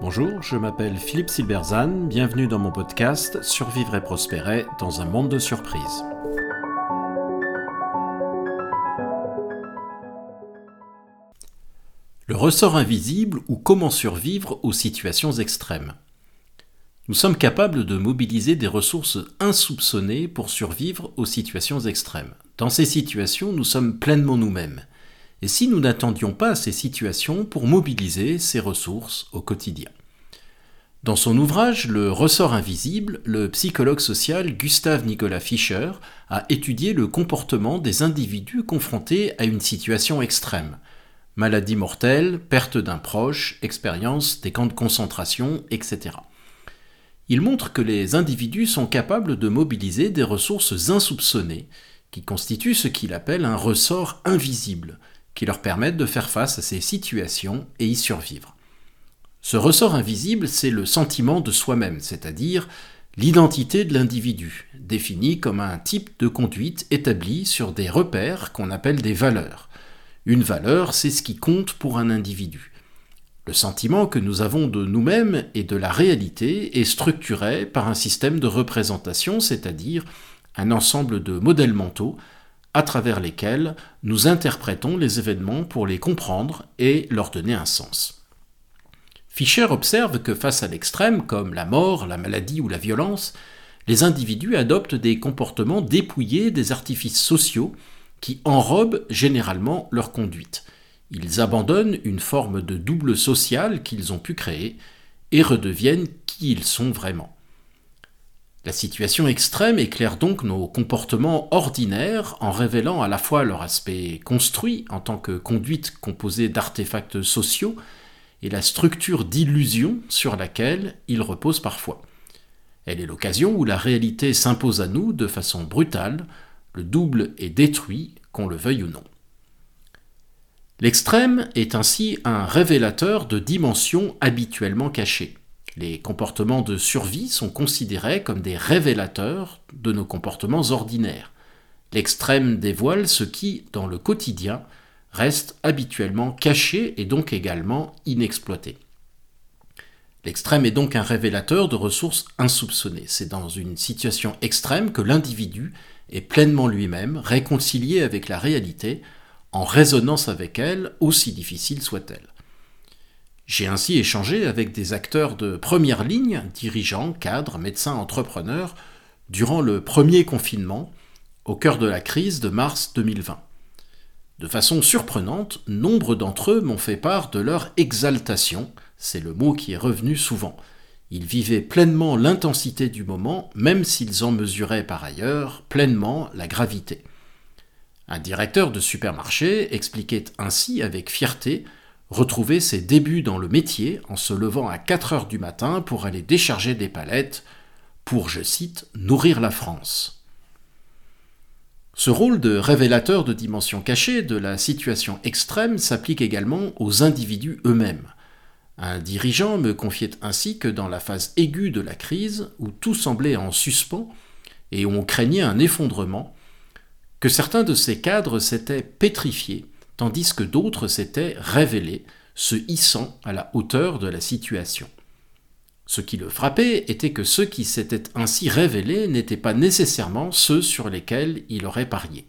Bonjour, je m'appelle Philippe Silberzan, bienvenue dans mon podcast Survivre et prospérer dans un monde de surprises. Le ressort invisible ou comment survivre aux situations extrêmes. Nous sommes capables de mobiliser des ressources insoupçonnées pour survivre aux situations extrêmes. Dans ces situations, nous sommes pleinement nous-mêmes et si nous n'attendions pas ces situations pour mobiliser ces ressources au quotidien. Dans son ouvrage Le ressort invisible, le psychologue social Gustave Nicolas Fischer a étudié le comportement des individus confrontés à une situation extrême. Maladie mortelle, perte d'un proche, expérience des camps de concentration, etc. Il montre que les individus sont capables de mobiliser des ressources insoupçonnées, qui constituent ce qu'il appelle un ressort invisible, qui leur permettent de faire face à ces situations et y survivre. Ce ressort invisible, c'est le sentiment de soi-même, c'est-à-dire l'identité de l'individu, définie comme un type de conduite établi sur des repères qu'on appelle des valeurs. Une valeur, c'est ce qui compte pour un individu. Le sentiment que nous avons de nous-mêmes et de la réalité est structuré par un système de représentation, c'est-à-dire un ensemble de modèles mentaux à travers lesquels nous interprétons les événements pour les comprendre et leur donner un sens. Fischer observe que face à l'extrême, comme la mort, la maladie ou la violence, les individus adoptent des comportements dépouillés des artifices sociaux qui enrobent généralement leur conduite. Ils abandonnent une forme de double social qu'ils ont pu créer et redeviennent qui ils sont vraiment. La situation extrême éclaire donc nos comportements ordinaires en révélant à la fois leur aspect construit en tant que conduite composée d'artefacts sociaux et la structure d'illusion sur laquelle ils reposent parfois. Elle est l'occasion où la réalité s'impose à nous de façon brutale, le double est détruit, qu'on le veuille ou non. L'extrême est ainsi un révélateur de dimensions habituellement cachées. Les comportements de survie sont considérés comme des révélateurs de nos comportements ordinaires. L'extrême dévoile ce qui, dans le quotidien, reste habituellement caché et donc également inexploité. L'extrême est donc un révélateur de ressources insoupçonnées. C'est dans une situation extrême que l'individu est pleinement lui-même, réconcilié avec la réalité, en résonance avec elle, aussi difficile soit-elle. J'ai ainsi échangé avec des acteurs de première ligne, dirigeants, cadres, médecins, entrepreneurs, durant le premier confinement, au cœur de la crise de mars 2020. De façon surprenante, nombre d'entre eux m'ont fait part de leur exaltation, c'est le mot qui est revenu souvent. Ils vivaient pleinement l'intensité du moment, même s'ils en mesuraient par ailleurs pleinement la gravité. Un directeur de supermarché expliquait ainsi avec fierté retrouver ses débuts dans le métier en se levant à 4 heures du matin pour aller décharger des palettes pour, je cite, nourrir la France. Ce rôle de révélateur de dimensions cachées de la situation extrême s'applique également aux individus eux-mêmes. Un dirigeant me confiait ainsi que dans la phase aiguë de la crise, où tout semblait en suspens et où on craignait un effondrement, que certains de ces cadres s'étaient pétrifiés tandis que d'autres s'étaient révélés, se hissant à la hauteur de la situation. Ce qui le frappait était que ceux qui s'étaient ainsi révélés n'étaient pas nécessairement ceux sur lesquels il aurait parié.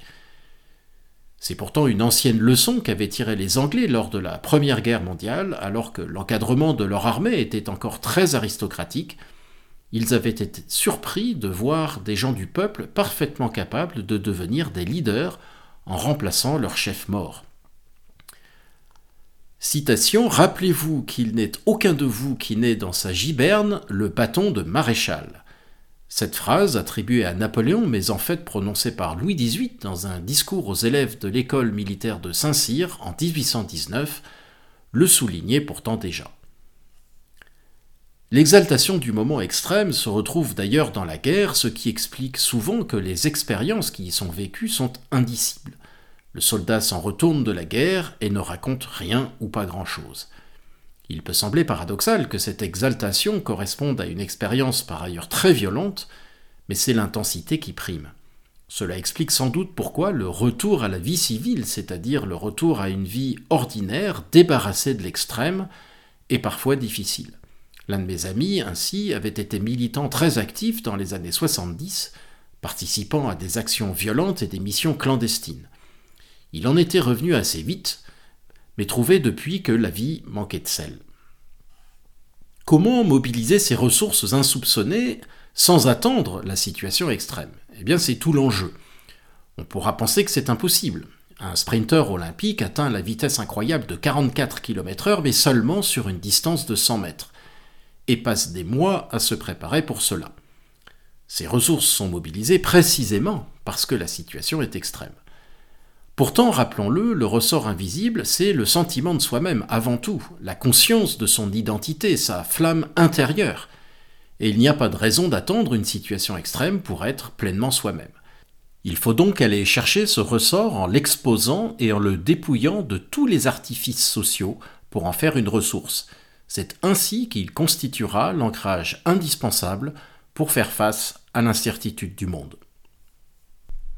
C'est pourtant une ancienne leçon qu'avaient tirée les Anglais lors de la Première Guerre mondiale, alors que l'encadrement de leur armée était encore très aristocratique. Ils avaient été surpris de voir des gens du peuple parfaitement capables de devenir des leaders en remplaçant leur chef mort. Citation Rappelez-vous qu'il n'est aucun de vous qui n'ait dans sa giberne le bâton de maréchal. Cette phrase, attribuée à Napoléon, mais en fait prononcée par Louis XVIII dans un discours aux élèves de l'école militaire de Saint-Cyr en 1819, le soulignait pourtant déjà. L'exaltation du moment extrême se retrouve d'ailleurs dans la guerre, ce qui explique souvent que les expériences qui y sont vécues sont indicibles. Le soldat s'en retourne de la guerre et ne raconte rien ou pas grand-chose. Il peut sembler paradoxal que cette exaltation corresponde à une expérience par ailleurs très violente, mais c'est l'intensité qui prime. Cela explique sans doute pourquoi le retour à la vie civile, c'est-à-dire le retour à une vie ordinaire, débarrassée de l'extrême, est parfois difficile. L'un de mes amis, ainsi, avait été militant très actif dans les années 70, participant à des actions violentes et des missions clandestines. Il en était revenu assez vite, mais trouvait depuis que la vie manquait de sel. Comment mobiliser ces ressources insoupçonnées sans attendre la situation extrême? Eh bien, c'est tout l'enjeu. On pourra penser que c'est impossible. Un sprinter olympique atteint la vitesse incroyable de 44 km/h, mais seulement sur une distance de 100 mètres, et passe des mois à se préparer pour cela. Ces ressources sont mobilisées précisément parce que la situation est extrême. Pourtant, rappelons-le, le ressort invisible, c'est le sentiment de soi-même, avant tout, la conscience de son identité, sa flamme intérieure. Et il n'y a pas de raison d'attendre une situation extrême pour être pleinement soi-même. Il faut donc aller chercher ce ressort en l'exposant et en le dépouillant de tous les artifices sociaux pour en faire une ressource. C'est ainsi qu'il constituera l'ancrage indispensable pour faire face à l'incertitude du monde.